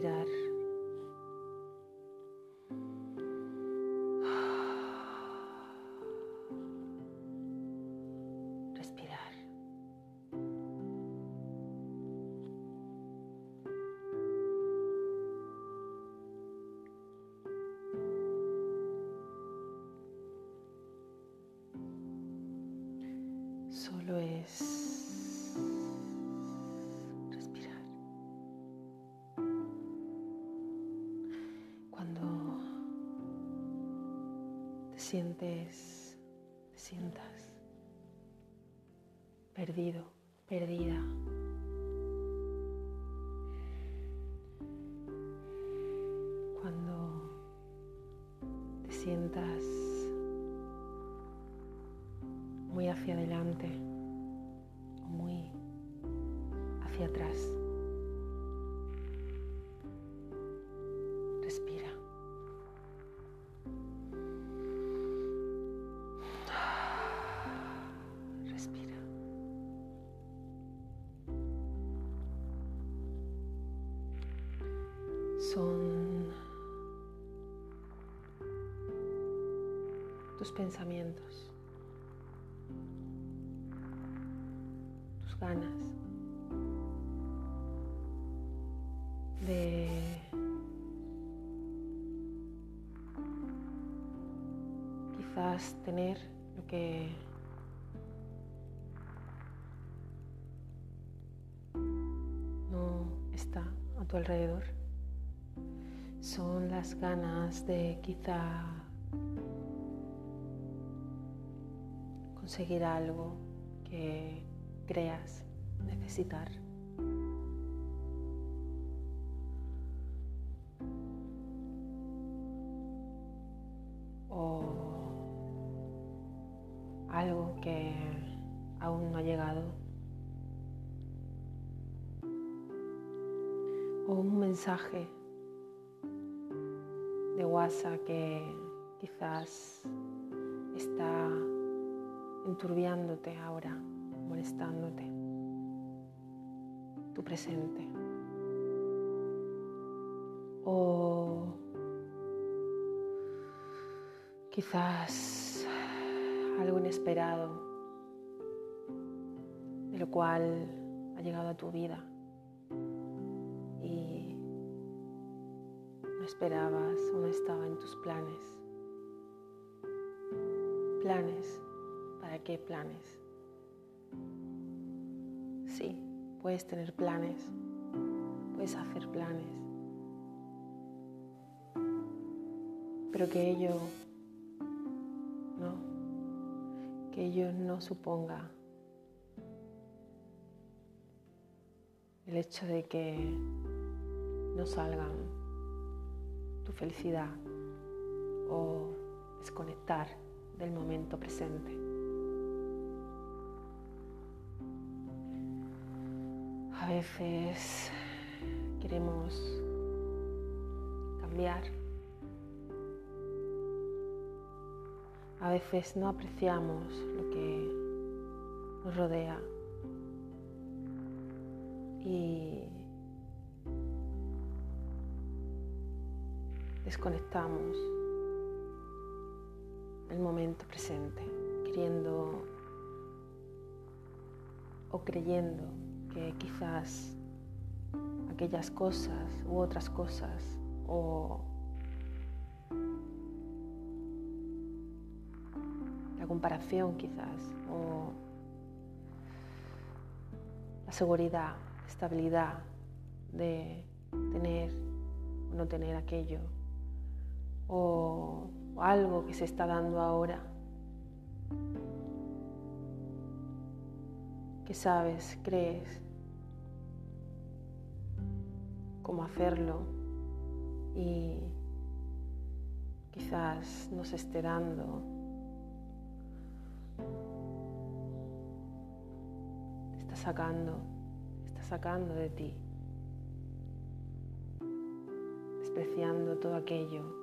Respirar. Respirar. Solo es sientes, te sientas perdido, perdida. Cuando te sientas muy hacia adelante tus pensamientos. tus ganas de quizás tener lo que no está a tu alrededor. Son las ganas de quizá conseguir algo que creas necesitar. O algo que aún no ha llegado. O un mensaje de WhatsApp que quizás está enturbiándote ahora molestándote, tu presente. O quizás algo inesperado, de lo cual ha llegado a tu vida y no esperabas o no estaba en tus planes. Planes, ¿para qué planes? Sí, puedes tener planes, puedes hacer planes, pero que ello no, que ello no suponga el hecho de que no salgan tu felicidad o desconectar del momento presente. Veces queremos cambiar. A veces no apreciamos lo que nos rodea y desconectamos del momento presente, queriendo o creyendo que quizás aquellas cosas u otras cosas o la comparación quizás o la seguridad, estabilidad de tener o no tener aquello o, algo que se está dando ahora sabes, crees cómo hacerlo y quizás nos esté dando está sacando, está sacando de ti, despreciando todo aquello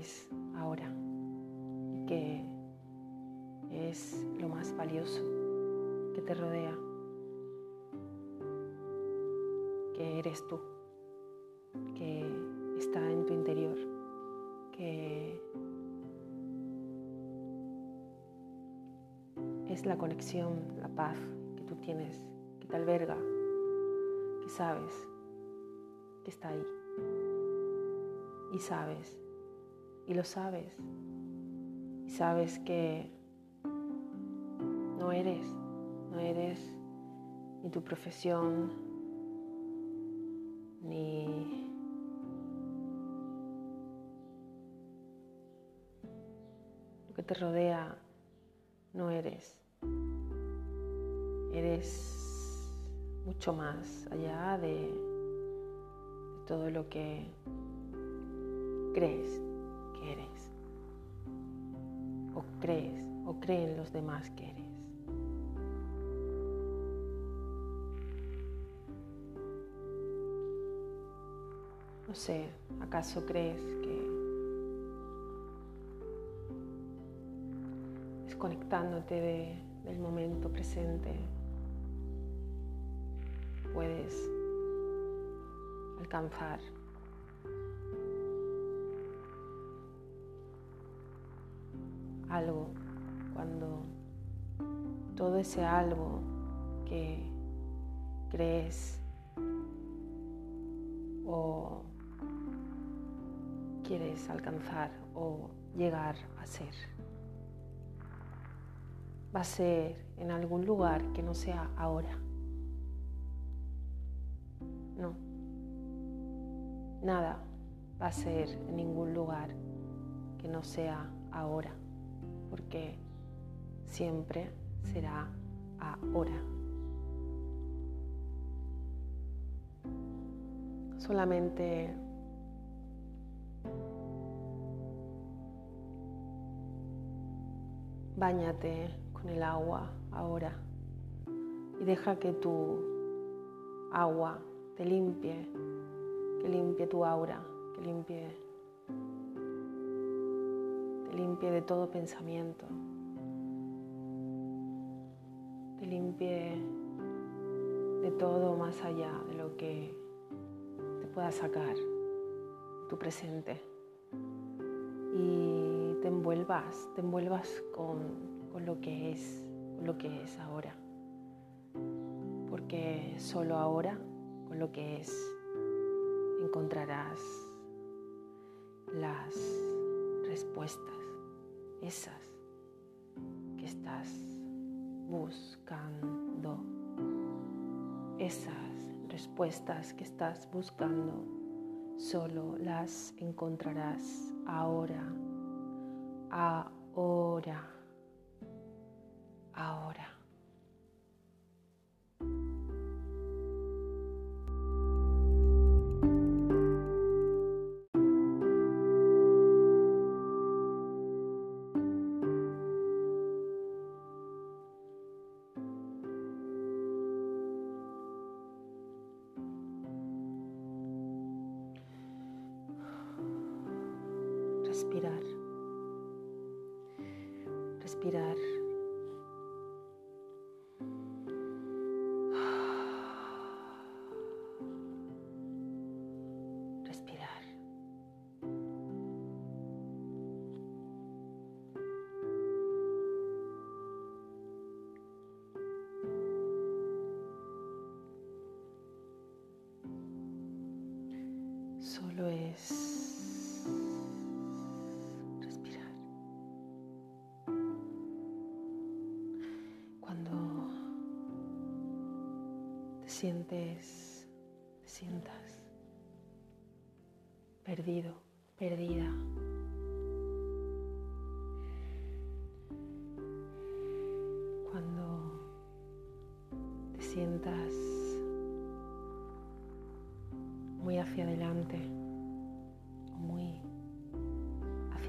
es ahora que es lo más valioso que te rodea, que eres tú, que está en tu interior, que es la conexión, la paz que tú tienes, que te alberga, que sabes que está ahí. Y sabes, y lo sabes, y sabes que no eres, no eres ni tu profesión, ni lo que te rodea, no eres. Eres mucho más allá de, de todo lo que crees. O crees o creen los demás que eres. No sé, ¿acaso crees que desconectándote de, del momento presente puedes alcanzar algo cuando todo ese algo que crees o quieres alcanzar o llegar a ser. Va a ser en algún lugar que no sea ahora. No. Nada va a ser en ningún lugar que no sea ahora, porque siempre será ahora. Solamente Báñate con el agua ahora y deja que tu agua te limpie, que limpie tu aura, que limpie, te limpie de todo pensamiento, te limpie de todo más allá de lo que te pueda sacar tu presente y te envuelvas, te envuelvas con, lo que es, con lo que es ahora. Porque solo ahora, con lo que es, encontrarás las respuestas, esas que estás buscando, esas respuestas que estás buscando solo las encontrarás ahora, ahora, ahora. Solo es respirar. Cuando te sientes, te sientas perdido, perdida. Cuando te sientas muy hacia adelante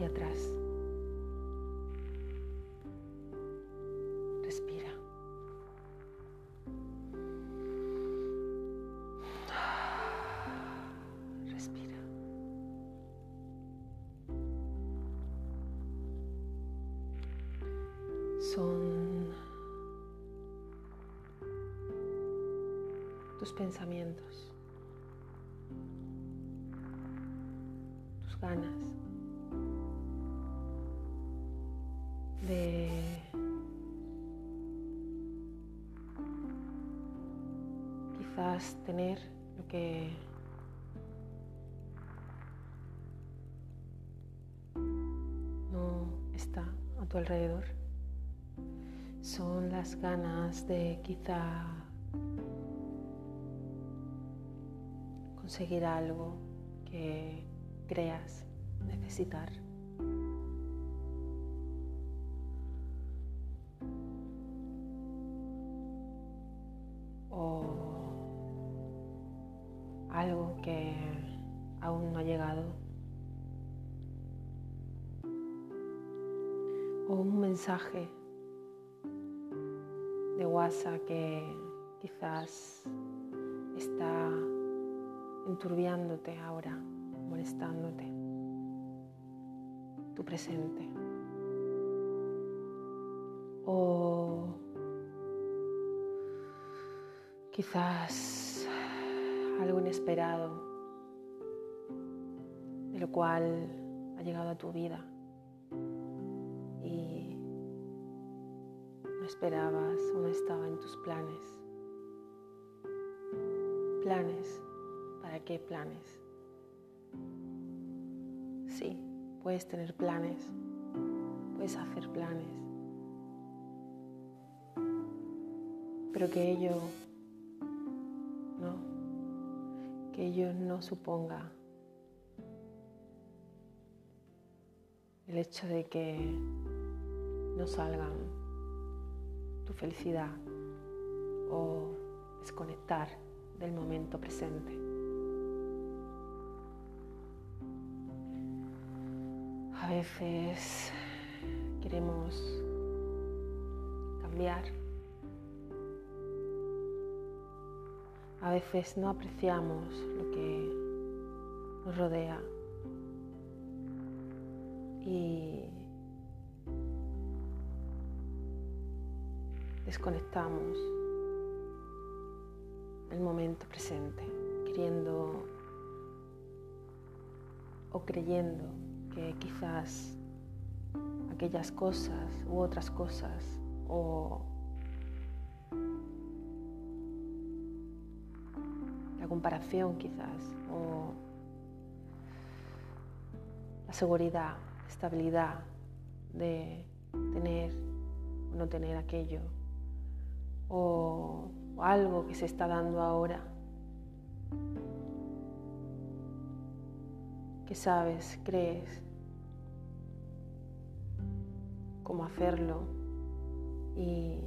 atrás. Respira. Respira. Son tus pensamientos, tus ganas. De quizás tener lo que no está a tu alrededor. Son las ganas de quizá conseguir algo que creas necesitar. De WhatsApp que quizás está enturbiándote ahora, molestándote, tu presente. O quizás algo inesperado, de lo cual ha llegado a tu vida y esperabas o no estaba en tus planes. ¿Planes? ¿Para qué planes? Sí, puedes tener planes, puedes hacer planes, pero que ello que ello no suponga el hecho de que no salgan tu felicidad o desconectar del momento presente. A veces queremos cambiar A veces no apreciamos lo que nos rodea y desconectamos el momento presente, queriendo o creyendo que quizás aquellas cosas u otras cosas o comparación quizás, o la seguridad, estabilidad de tener o no tener aquello, o, algo que se está dando ahora, que sabes, crees cómo hacerlo y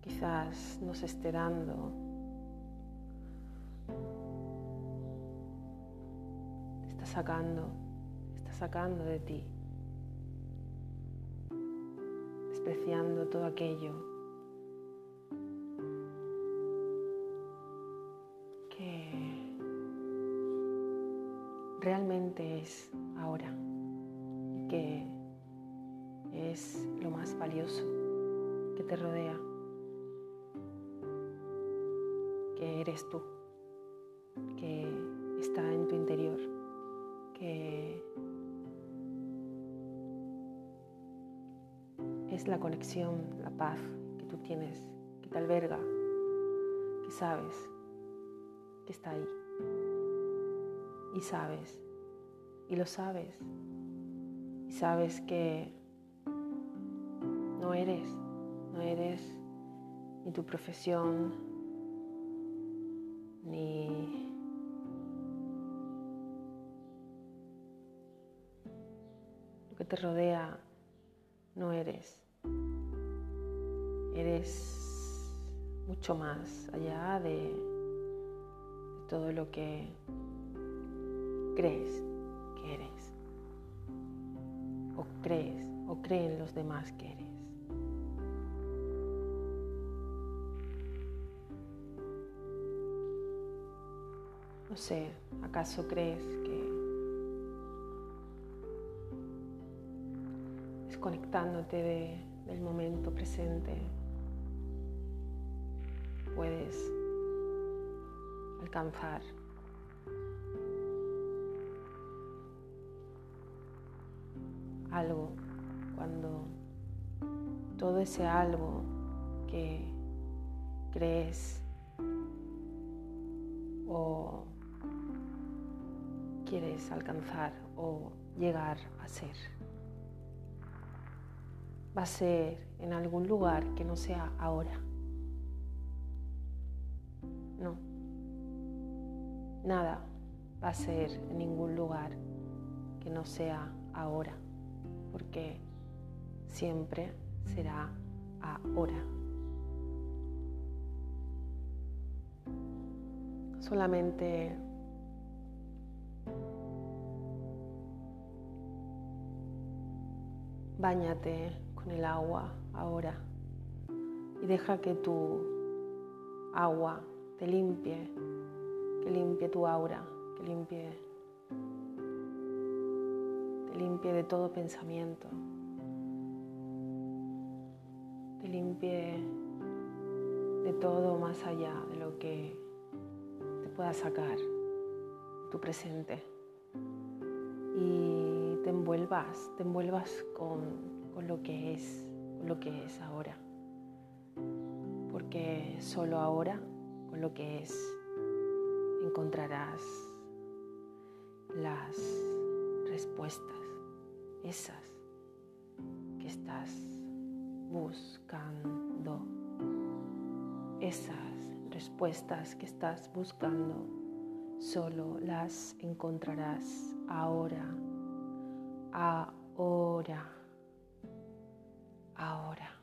quizás nos esté dando. Sacando, está sacando de ti, despreciando todo aquello realmente es ahora que es lo más valioso que te rodea, que eres tú, que está en tu interior que es la conexión, la paz que tú tienes, que te alberga, que sabes que está ahí. Y sabes, y lo sabes, y sabes que no eres, no eres ni tu profesión, ni que te rodea no eres. Eres mucho más allá de, todo lo que crees que eres. O crees o creen los demás que eres. No sé, ¿acaso crees que desconectándote de, del momento presente puedes alcanzar. Algo cuando todo ese algo que crees o quieres alcanzar o llegar a ser. Va a ser en algún lugar que no sea ahora. No. Nada va a ser en ningún lugar que no sea ahora, porque siempre será ahora. Solamente Báñate con el agua ahora y deja que tu agua te limpie, que limpie tu aura, que limpie, limpie de todo pensamiento, te limpie de todo más allá de lo que te pueda sacar tu presente. Y te envuelvas, te envuelvas con, lo que es, con lo que es ahora. Porque solo ahora, con lo que es, encontrarás las respuestas, esas que estás buscando, esas respuestas que estás buscando solo las encontrarás ahora, ahora, ahora.